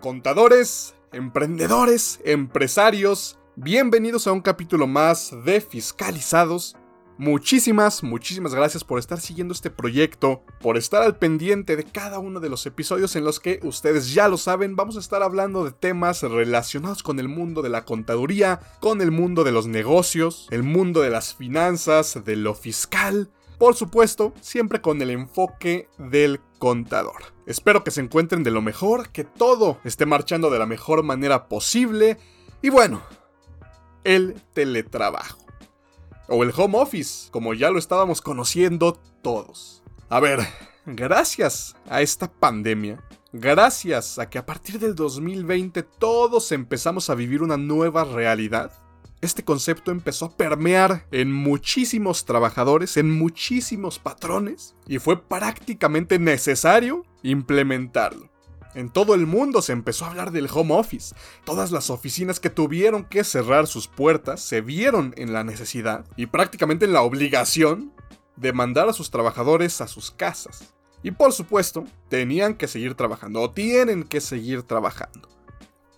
Contadores, emprendedores, empresarios, bienvenidos a un capítulo más de Fiscalizados. Muchísimas, muchísimas gracias por estar siguiendo este proyecto, por estar al pendiente de cada uno de los episodios en los que ustedes ya lo saben, vamos a estar hablando de temas relacionados con el mundo de la contaduría, con el mundo de los negocios, el mundo de las finanzas, de lo fiscal, por supuesto, siempre con el enfoque del contador. Espero que se encuentren de lo mejor, que todo esté marchando de la mejor manera posible. Y bueno, el teletrabajo. O el home office, como ya lo estábamos conociendo todos. A ver, gracias a esta pandemia, gracias a que a partir del 2020 todos empezamos a vivir una nueva realidad, este concepto empezó a permear en muchísimos trabajadores, en muchísimos patrones, y fue prácticamente necesario implementarlo. En todo el mundo se empezó a hablar del home office. Todas las oficinas que tuvieron que cerrar sus puertas se vieron en la necesidad y prácticamente en la obligación de mandar a sus trabajadores a sus casas. Y por supuesto, tenían que seguir trabajando o tienen que seguir trabajando.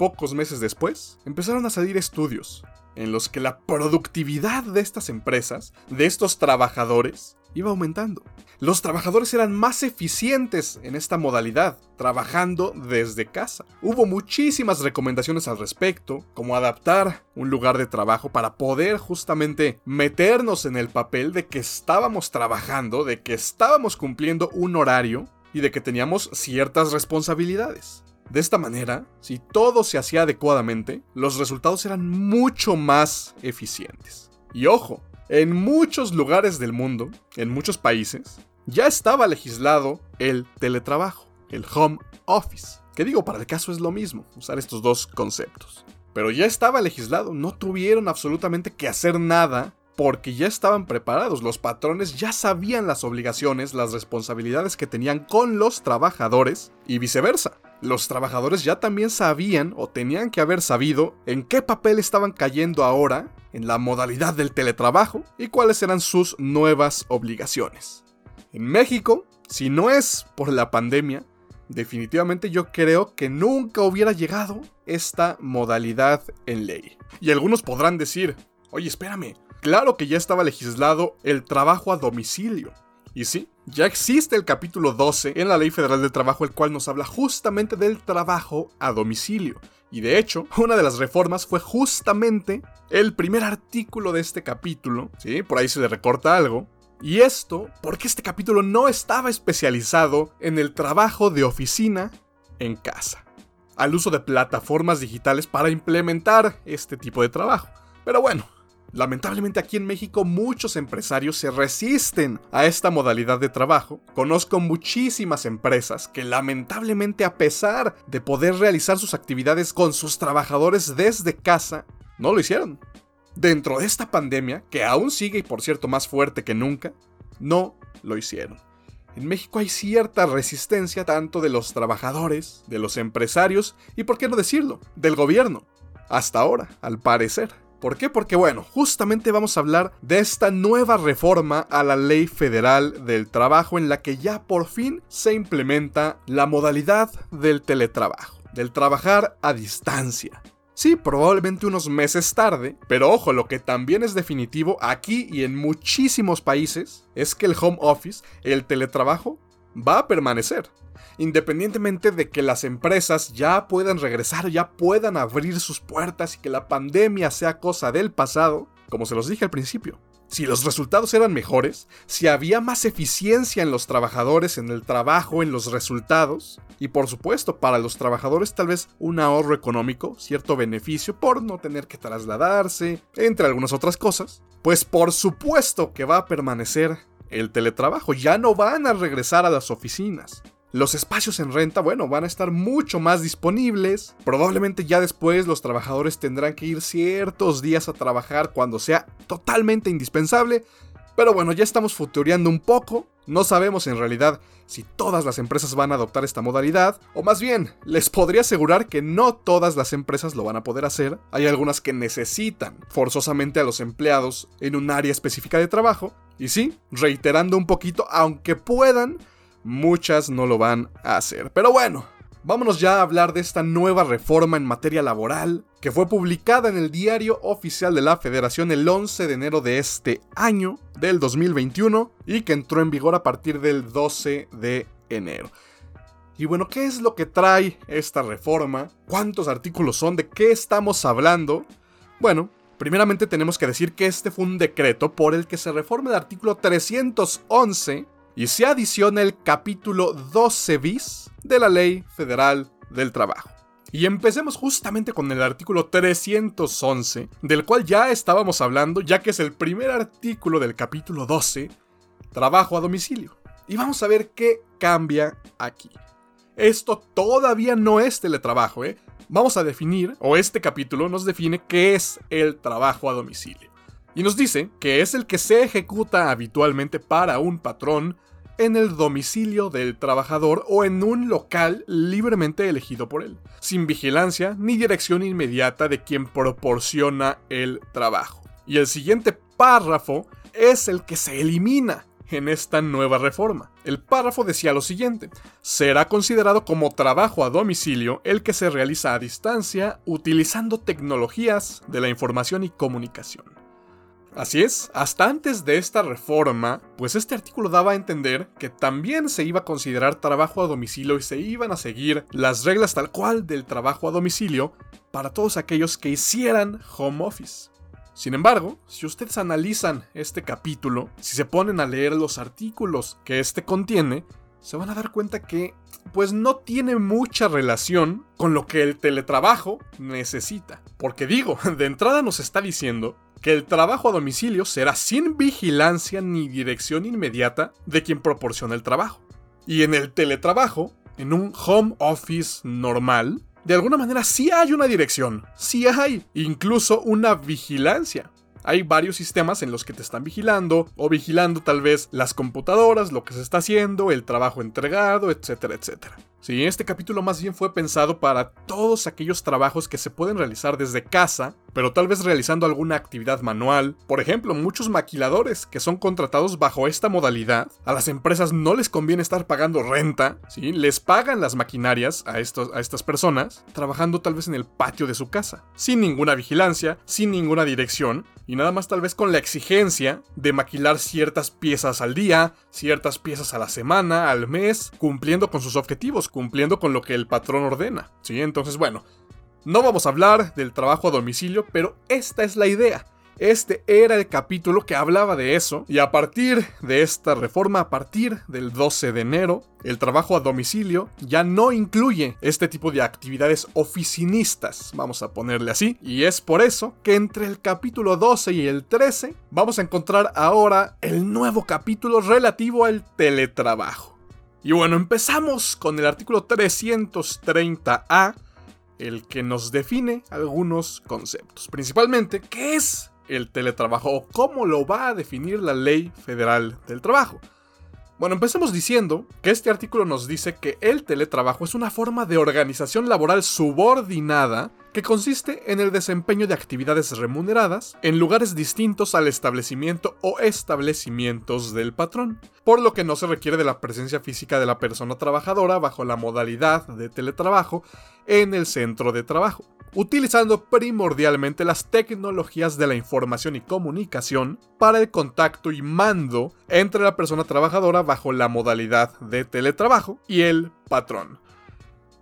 Pocos meses después, empezaron a salir estudios en los que la productividad de estas empresas, de estos trabajadores, iba aumentando. Los trabajadores eran más eficientes en esta modalidad, trabajando desde casa. Hubo muchísimas recomendaciones al respecto, como adaptar un lugar de trabajo para poder justamente meternos en el papel de que estábamos trabajando, de que estábamos cumpliendo un horario y de que teníamos ciertas responsabilidades. De esta manera, si todo se hacía adecuadamente, los resultados eran mucho más eficientes. Y ojo, en muchos lugares del mundo, en muchos países, ya estaba legislado el teletrabajo, el home office. Que digo, para el caso es lo mismo, usar estos dos conceptos. Pero ya estaba legislado, no tuvieron absolutamente que hacer nada porque ya estaban preparados, los patrones ya sabían las obligaciones, las responsabilidades que tenían con los trabajadores y viceversa los trabajadores ya también sabían o tenían que haber sabido en qué papel estaban cayendo ahora en la modalidad del teletrabajo y cuáles eran sus nuevas obligaciones. En México, si no es por la pandemia, definitivamente yo creo que nunca hubiera llegado esta modalidad en ley. Y algunos podrán decir, oye, espérame, claro que ya estaba legislado el trabajo a domicilio. Y sí, ya existe el capítulo 12 en la Ley Federal del Trabajo, el cual nos habla justamente del trabajo a domicilio. Y de hecho, una de las reformas fue justamente el primer artículo de este capítulo, ¿sí? Por ahí se le recorta algo. Y esto porque este capítulo no estaba especializado en el trabajo de oficina en casa, al uso de plataformas digitales para implementar este tipo de trabajo. Pero bueno, Lamentablemente aquí en México muchos empresarios se resisten a esta modalidad de trabajo. Conozco muchísimas empresas que lamentablemente a pesar de poder realizar sus actividades con sus trabajadores desde casa, no lo hicieron. Dentro de esta pandemia, que aún sigue y por cierto más fuerte que nunca, no lo hicieron. En México hay cierta resistencia tanto de los trabajadores, de los empresarios y, por qué no decirlo, del gobierno. Hasta ahora, al parecer. ¿Por qué? Porque bueno, justamente vamos a hablar de esta nueva reforma a la ley federal del trabajo en la que ya por fin se implementa la modalidad del teletrabajo, del trabajar a distancia. Sí, probablemente unos meses tarde, pero ojo, lo que también es definitivo aquí y en muchísimos países es que el home office, el teletrabajo, va a permanecer independientemente de que las empresas ya puedan regresar, ya puedan abrir sus puertas y que la pandemia sea cosa del pasado, como se los dije al principio. Si los resultados eran mejores, si había más eficiencia en los trabajadores, en el trabajo, en los resultados, y por supuesto para los trabajadores tal vez un ahorro económico, cierto beneficio por no tener que trasladarse, entre algunas otras cosas, pues por supuesto que va a permanecer el teletrabajo, ya no van a regresar a las oficinas. Los espacios en renta, bueno, van a estar mucho más disponibles. Probablemente ya después los trabajadores tendrán que ir ciertos días a trabajar cuando sea totalmente indispensable. Pero bueno, ya estamos futureando un poco. No sabemos en realidad si todas las empresas van a adoptar esta modalidad, o más bien, les podría asegurar que no todas las empresas lo van a poder hacer. Hay algunas que necesitan forzosamente a los empleados en un área específica de trabajo. Y sí, reiterando un poquito, aunque puedan, muchas no lo van a hacer. Pero bueno, vámonos ya a hablar de esta nueva reforma en materia laboral que fue publicada en el Diario Oficial de la Federación el 11 de enero de este año, del 2021, y que entró en vigor a partir del 12 de enero. Y bueno, ¿qué es lo que trae esta reforma? ¿Cuántos artículos son? ¿De qué estamos hablando? Bueno, primeramente tenemos que decir que este fue un decreto por el que se reforma el artículo 311 y se adiciona el capítulo 12 bis de la Ley Federal del Trabajo. Y empecemos justamente con el artículo 311, del cual ya estábamos hablando, ya que es el primer artículo del capítulo 12, Trabajo a domicilio. Y vamos a ver qué cambia aquí. Esto todavía no es teletrabajo, ¿eh? Vamos a definir, o este capítulo nos define qué es el trabajo a domicilio. Y nos dice que es el que se ejecuta habitualmente para un patrón en el domicilio del trabajador o en un local libremente elegido por él, sin vigilancia ni dirección inmediata de quien proporciona el trabajo. Y el siguiente párrafo es el que se elimina en esta nueva reforma. El párrafo decía lo siguiente, será considerado como trabajo a domicilio el que se realiza a distancia utilizando tecnologías de la información y comunicación. Así es, hasta antes de esta reforma, pues este artículo daba a entender que también se iba a considerar trabajo a domicilio y se iban a seguir las reglas tal cual del trabajo a domicilio para todos aquellos que hicieran home office. Sin embargo, si ustedes analizan este capítulo, si se ponen a leer los artículos que este contiene, se van a dar cuenta que pues no tiene mucha relación con lo que el teletrabajo necesita. Porque digo, de entrada nos está diciendo que el trabajo a domicilio será sin vigilancia ni dirección inmediata de quien proporciona el trabajo. Y en el teletrabajo, en un home office normal, de alguna manera sí hay una dirección, sí hay incluso una vigilancia. Hay varios sistemas en los que te están vigilando o vigilando tal vez las computadoras, lo que se está haciendo, el trabajo entregado, etcétera, etcétera. Sí, este capítulo más bien fue pensado para todos aquellos trabajos que se pueden realizar desde casa, pero tal vez realizando alguna actividad manual. Por ejemplo, muchos maquiladores que son contratados bajo esta modalidad, a las empresas no les conviene estar pagando renta, ¿sí? Les pagan las maquinarias a, estos, a estas personas, trabajando tal vez en el patio de su casa, sin ninguna vigilancia, sin ninguna dirección, y nada más tal vez con la exigencia de maquilar ciertas piezas al día, ciertas piezas a la semana, al mes, cumpliendo con sus objetivos, cumpliendo con lo que el patrón ordena. ¿Sí? Entonces, bueno, no vamos a hablar del trabajo a domicilio, pero esta es la idea. Este era el capítulo que hablaba de eso y a partir de esta reforma, a partir del 12 de enero, el trabajo a domicilio ya no incluye este tipo de actividades oficinistas, vamos a ponerle así, y es por eso que entre el capítulo 12 y el 13 vamos a encontrar ahora el nuevo capítulo relativo al teletrabajo. Y bueno, empezamos con el artículo 330A, el que nos define algunos conceptos. Principalmente, ¿qué es el teletrabajo o cómo lo va a definir la ley federal del trabajo. Bueno, empecemos diciendo que este artículo nos dice que el teletrabajo es una forma de organización laboral subordinada que consiste en el desempeño de actividades remuneradas en lugares distintos al establecimiento o establecimientos del patrón, por lo que no se requiere de la presencia física de la persona trabajadora bajo la modalidad de teletrabajo en el centro de trabajo utilizando primordialmente las tecnologías de la información y comunicación para el contacto y mando entre la persona trabajadora bajo la modalidad de teletrabajo y el patrón.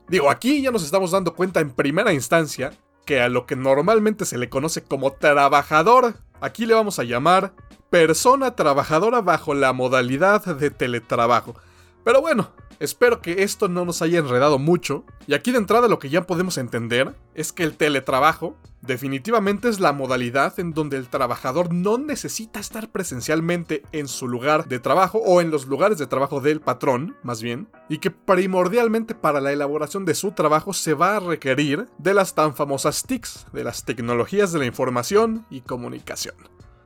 Digo, aquí ya nos estamos dando cuenta en primera instancia que a lo que normalmente se le conoce como trabajador, aquí le vamos a llamar persona trabajadora bajo la modalidad de teletrabajo. Pero bueno, Espero que esto no nos haya enredado mucho. Y aquí de entrada lo que ya podemos entender es que el teletrabajo definitivamente es la modalidad en donde el trabajador no necesita estar presencialmente en su lugar de trabajo o en los lugares de trabajo del patrón, más bien, y que primordialmente para la elaboración de su trabajo se va a requerir de las tan famosas TICs, de las tecnologías de la información y comunicación.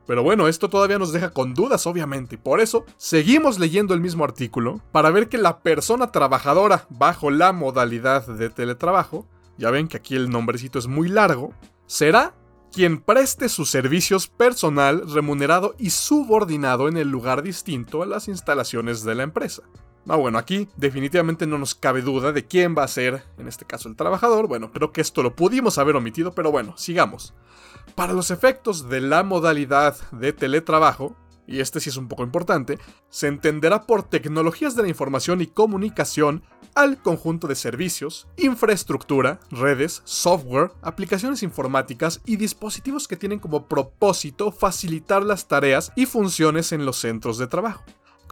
Pero bueno, esto todavía nos deja con dudas, obviamente, y por eso seguimos leyendo el mismo artículo para ver que la persona trabajadora bajo la modalidad de teletrabajo, ya ven que aquí el nombrecito es muy largo, será quien preste sus servicios personal, remunerado y subordinado en el lugar distinto a las instalaciones de la empresa. Ah, bueno, aquí definitivamente no nos cabe duda de quién va a ser, en este caso, el trabajador. Bueno, creo que esto lo pudimos haber omitido, pero bueno, sigamos. Para los efectos de la modalidad de teletrabajo, y este sí es un poco importante, se entenderá por tecnologías de la información y comunicación al conjunto de servicios, infraestructura, redes, software, aplicaciones informáticas y dispositivos que tienen como propósito facilitar las tareas y funciones en los centros de trabajo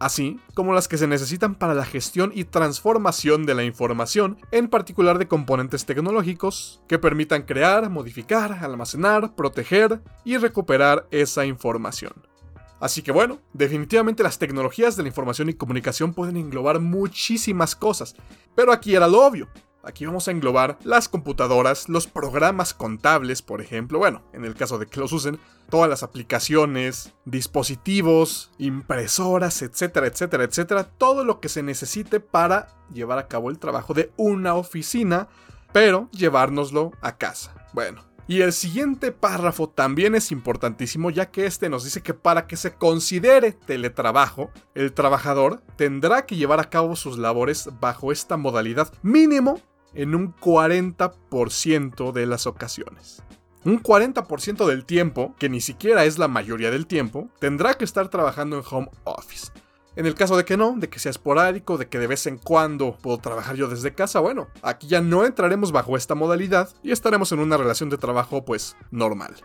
así como las que se necesitan para la gestión y transformación de la información, en particular de componentes tecnológicos que permitan crear, modificar, almacenar, proteger y recuperar esa información. Así que bueno, definitivamente las tecnologías de la información y comunicación pueden englobar muchísimas cosas, pero aquí era lo obvio. Aquí vamos a englobar las computadoras, los programas contables, por ejemplo, bueno, en el caso de que los usen, todas las aplicaciones, dispositivos, impresoras, etcétera, etcétera, etcétera, todo lo que se necesite para llevar a cabo el trabajo de una oficina, pero llevárnoslo a casa. Bueno, y el siguiente párrafo también es importantísimo ya que este nos dice que para que se considere teletrabajo, el trabajador tendrá que llevar a cabo sus labores bajo esta modalidad mínimo en un 40% de las ocasiones. Un 40% del tiempo, que ni siquiera es la mayoría del tiempo, tendrá que estar trabajando en home office. En el caso de que no, de que sea esporádico, de que de vez en cuando puedo trabajar yo desde casa, bueno, aquí ya no entraremos bajo esta modalidad y estaremos en una relación de trabajo pues normal.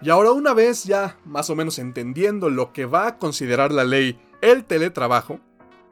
Y ahora una vez ya más o menos entendiendo lo que va a considerar la ley el teletrabajo,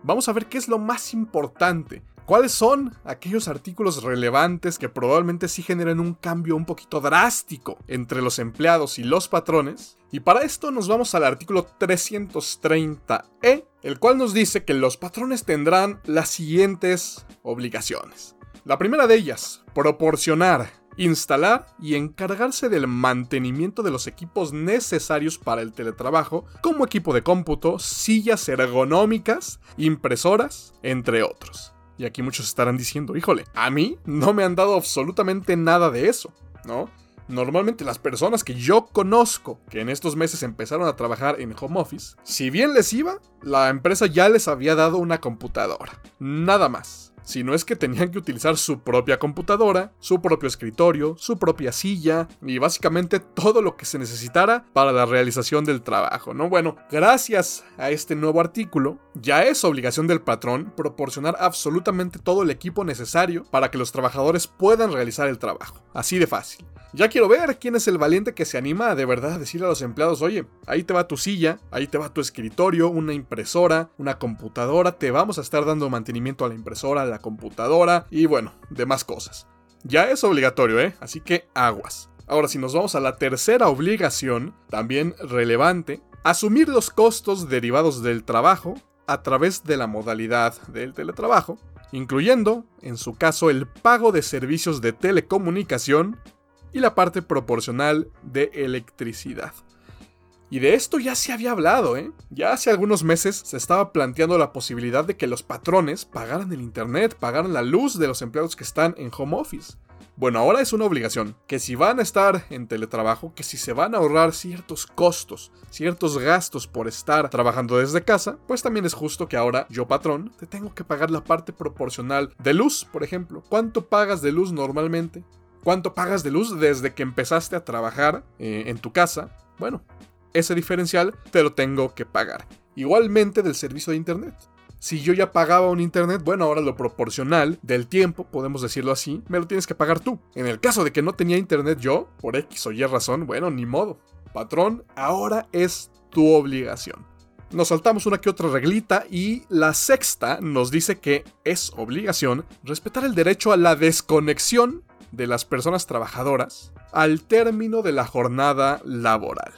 vamos a ver qué es lo más importante ¿Cuáles son aquellos artículos relevantes que probablemente sí generen un cambio un poquito drástico entre los empleados y los patrones? Y para esto nos vamos al artículo 330e, el cual nos dice que los patrones tendrán las siguientes obligaciones. La primera de ellas, proporcionar, instalar y encargarse del mantenimiento de los equipos necesarios para el teletrabajo, como equipo de cómputo, sillas ergonómicas, impresoras, entre otros. Y aquí muchos estarán diciendo, híjole, a mí no me han dado absolutamente nada de eso, ¿no? Normalmente las personas que yo conozco que en estos meses empezaron a trabajar en home office, si bien les iba, la empresa ya les había dado una computadora. Nada más si no es que tenían que utilizar su propia computadora, su propio escritorio, su propia silla y básicamente todo lo que se necesitara para la realización del trabajo, ¿no? Bueno, gracias a este nuevo artículo, ya es obligación del patrón proporcionar absolutamente todo el equipo necesario para que los trabajadores puedan realizar el trabajo. Así de fácil. Ya quiero ver quién es el valiente que se anima a de verdad a decirle a los empleados, oye, ahí te va tu silla, ahí te va tu escritorio, una impresora, una computadora, te vamos a estar dando mantenimiento a la impresora, a la computadora y bueno, demás cosas. Ya es obligatorio, ¿eh? Así que aguas. Ahora, si nos vamos a la tercera obligación, también relevante, asumir los costos derivados del trabajo a través de la modalidad del teletrabajo, incluyendo, en su caso, el pago de servicios de telecomunicación y la parte proporcional de electricidad. Y de esto ya se había hablado, ¿eh? Ya hace algunos meses se estaba planteando la posibilidad de que los patrones pagaran el internet, pagaran la luz de los empleados que están en home office. Bueno, ahora es una obligación, que si van a estar en teletrabajo, que si se van a ahorrar ciertos costos, ciertos gastos por estar trabajando desde casa, pues también es justo que ahora yo patrón te tengo que pagar la parte proporcional de luz, por ejemplo. ¿Cuánto pagas de luz normalmente? Cuánto pagas de luz desde que empezaste a trabajar eh, en tu casa, bueno, ese diferencial te lo tengo que pagar. Igualmente del servicio de internet. Si yo ya pagaba un internet, bueno, ahora lo proporcional del tiempo, podemos decirlo así, me lo tienes que pagar tú. En el caso de que no tenía internet yo, por X o Y razón, bueno, ni modo. Patrón, ahora es tu obligación. Nos saltamos una que otra reglita y la sexta nos dice que es obligación respetar el derecho a la desconexión de las personas trabajadoras al término de la jornada laboral.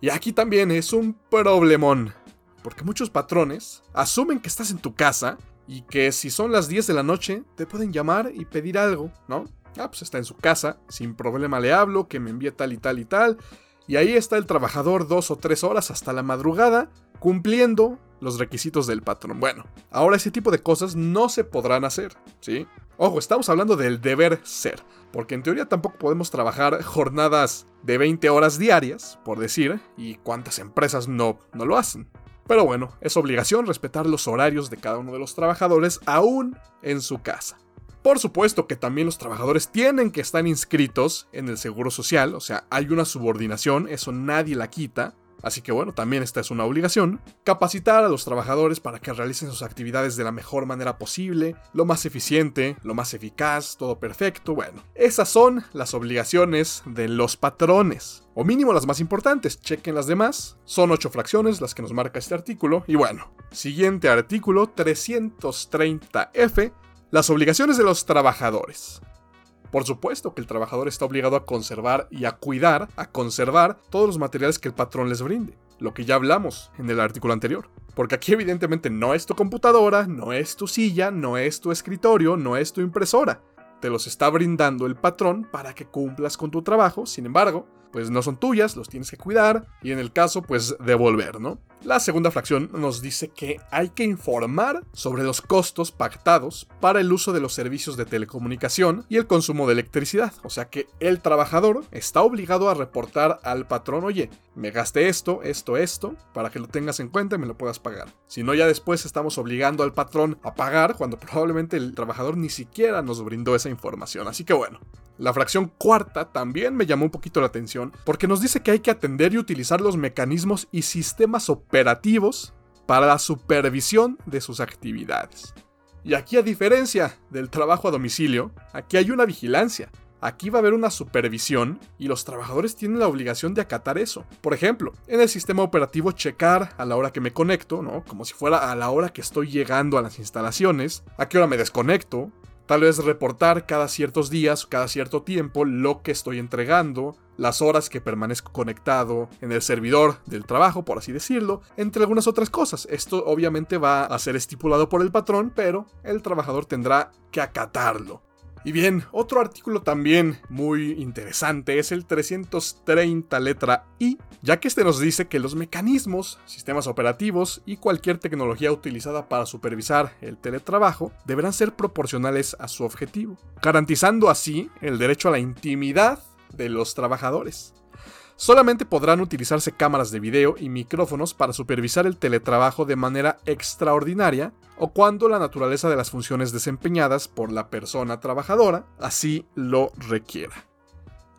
Y aquí también es un problemón, porque muchos patrones asumen que estás en tu casa y que si son las 10 de la noche te pueden llamar y pedir algo, ¿no? Ah, pues está en su casa, sin problema le hablo, que me envíe tal y tal y tal. Y ahí está el trabajador dos o tres horas hasta la madrugada, cumpliendo los requisitos del patrón. Bueno, ahora ese tipo de cosas no se podrán hacer, ¿sí? Ojo, estamos hablando del deber ser, porque en teoría tampoco podemos trabajar jornadas de 20 horas diarias, por decir, y cuántas empresas no, no lo hacen. Pero bueno, es obligación respetar los horarios de cada uno de los trabajadores aún en su casa. Por supuesto que también los trabajadores tienen que estar inscritos en el Seguro Social, o sea, hay una subordinación, eso nadie la quita. Así que bueno, también esta es una obligación. Capacitar a los trabajadores para que realicen sus actividades de la mejor manera posible, lo más eficiente, lo más eficaz, todo perfecto. Bueno, esas son las obligaciones de los patrones. O mínimo las más importantes, chequen las demás. Son ocho fracciones las que nos marca este artículo. Y bueno, siguiente artículo 330F, las obligaciones de los trabajadores. Por supuesto que el trabajador está obligado a conservar y a cuidar, a conservar todos los materiales que el patrón les brinde, lo que ya hablamos en el artículo anterior. Porque aquí evidentemente no es tu computadora, no es tu silla, no es tu escritorio, no es tu impresora. Te los está brindando el patrón para que cumplas con tu trabajo, sin embargo, pues no son tuyas, los tienes que cuidar y en el caso pues devolver, ¿no? La segunda fracción nos dice que hay que informar sobre los costos pactados para el uso de los servicios de telecomunicación y el consumo de electricidad. O sea que el trabajador está obligado a reportar al patrón, oye, me gasté esto, esto, esto, para que lo tengas en cuenta y me lo puedas pagar. Si no, ya después estamos obligando al patrón a pagar cuando probablemente el trabajador ni siquiera nos brindó esa información. Así que bueno, la fracción cuarta también me llamó un poquito la atención porque nos dice que hay que atender y utilizar los mecanismos y sistemas operativos para la supervisión de sus actividades. Y aquí a diferencia del trabajo a domicilio, aquí hay una vigilancia. Aquí va a haber una supervisión y los trabajadores tienen la obligación de acatar eso. Por ejemplo, en el sistema operativo checar a la hora que me conecto, ¿no? Como si fuera a la hora que estoy llegando a las instalaciones, a qué hora me desconecto, Tal vez reportar cada ciertos días, cada cierto tiempo, lo que estoy entregando, las horas que permanezco conectado en el servidor del trabajo, por así decirlo, entre algunas otras cosas. Esto obviamente va a ser estipulado por el patrón, pero el trabajador tendrá que acatarlo. Y bien, otro artículo también muy interesante es el 330 letra I, ya que este nos dice que los mecanismos, sistemas operativos y cualquier tecnología utilizada para supervisar el teletrabajo deberán ser proporcionales a su objetivo, garantizando así el derecho a la intimidad de los trabajadores. Solamente podrán utilizarse cámaras de video y micrófonos para supervisar el teletrabajo de manera extraordinaria o cuando la naturaleza de las funciones desempeñadas por la persona trabajadora así lo requiera.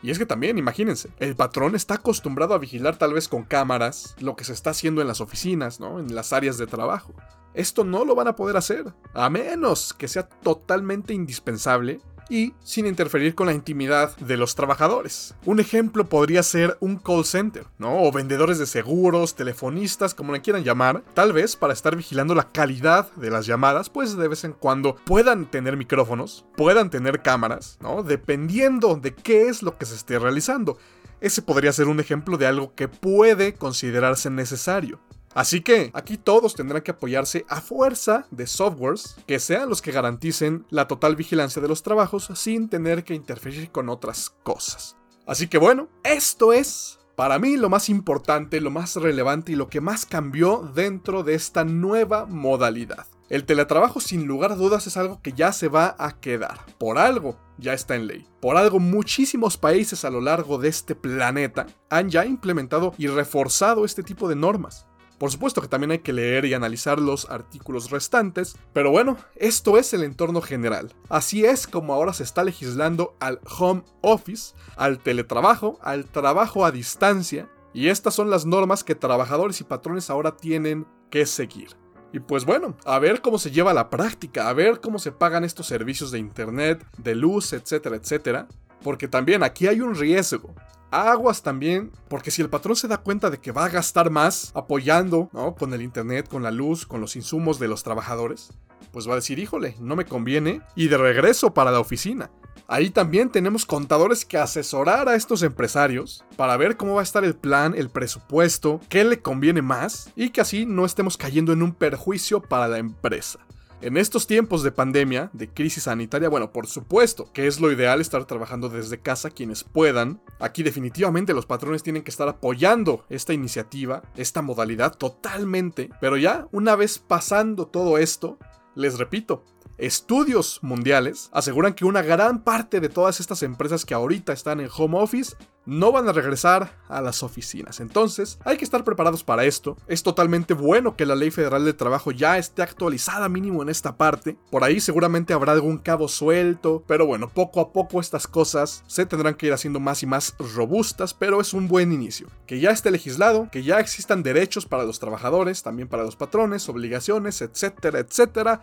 Y es que también, imagínense, el patrón está acostumbrado a vigilar tal vez con cámaras lo que se está haciendo en las oficinas, ¿no? En las áreas de trabajo. Esto no lo van a poder hacer, a menos que sea totalmente indispensable y sin interferir con la intimidad de los trabajadores. Un ejemplo podría ser un call center, ¿no? O vendedores de seguros, telefonistas, como le quieran llamar, tal vez para estar vigilando la calidad de las llamadas, pues de vez en cuando puedan tener micrófonos, puedan tener cámaras, ¿no? Dependiendo de qué es lo que se esté realizando. Ese podría ser un ejemplo de algo que puede considerarse necesario. Así que aquí todos tendrán que apoyarse a fuerza de softwares que sean los que garanticen la total vigilancia de los trabajos sin tener que interferir con otras cosas. Así que bueno, esto es para mí lo más importante, lo más relevante y lo que más cambió dentro de esta nueva modalidad. El teletrabajo sin lugar a dudas es algo que ya se va a quedar. Por algo ya está en ley. Por algo muchísimos países a lo largo de este planeta han ya implementado y reforzado este tipo de normas. Por supuesto que también hay que leer y analizar los artículos restantes, pero bueno, esto es el entorno general. Así es como ahora se está legislando al home office, al teletrabajo, al trabajo a distancia, y estas son las normas que trabajadores y patrones ahora tienen que seguir. Y pues bueno, a ver cómo se lleva a la práctica, a ver cómo se pagan estos servicios de internet, de luz, etcétera, etcétera. Porque también aquí hay un riesgo aguas también, porque si el patrón se da cuenta de que va a gastar más apoyando, ¿no? Con el internet, con la luz, con los insumos de los trabajadores, pues va a decir, híjole, no me conviene, y de regreso para la oficina. Ahí también tenemos contadores que asesorar a estos empresarios para ver cómo va a estar el plan, el presupuesto, qué le conviene más y que así no estemos cayendo en un perjuicio para la empresa. En estos tiempos de pandemia, de crisis sanitaria, bueno, por supuesto que es lo ideal estar trabajando desde casa quienes puedan. Aquí definitivamente los patrones tienen que estar apoyando esta iniciativa, esta modalidad totalmente. Pero ya, una vez pasando todo esto, les repito, estudios mundiales aseguran que una gran parte de todas estas empresas que ahorita están en home office no van a regresar a las oficinas. Entonces, hay que estar preparados para esto. Es totalmente bueno que la Ley Federal de Trabajo ya esté actualizada mínimo en esta parte. Por ahí seguramente habrá algún cabo suelto, pero bueno, poco a poco estas cosas se tendrán que ir haciendo más y más robustas, pero es un buen inicio. Que ya esté legislado, que ya existan derechos para los trabajadores, también para los patrones, obligaciones, etcétera, etcétera.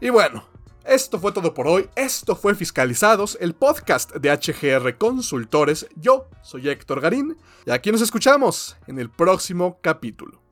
Y bueno, esto fue todo por hoy. Esto fue Fiscalizados, el podcast de HGR Consultores. Yo soy Héctor Garín y aquí nos escuchamos en el próximo capítulo.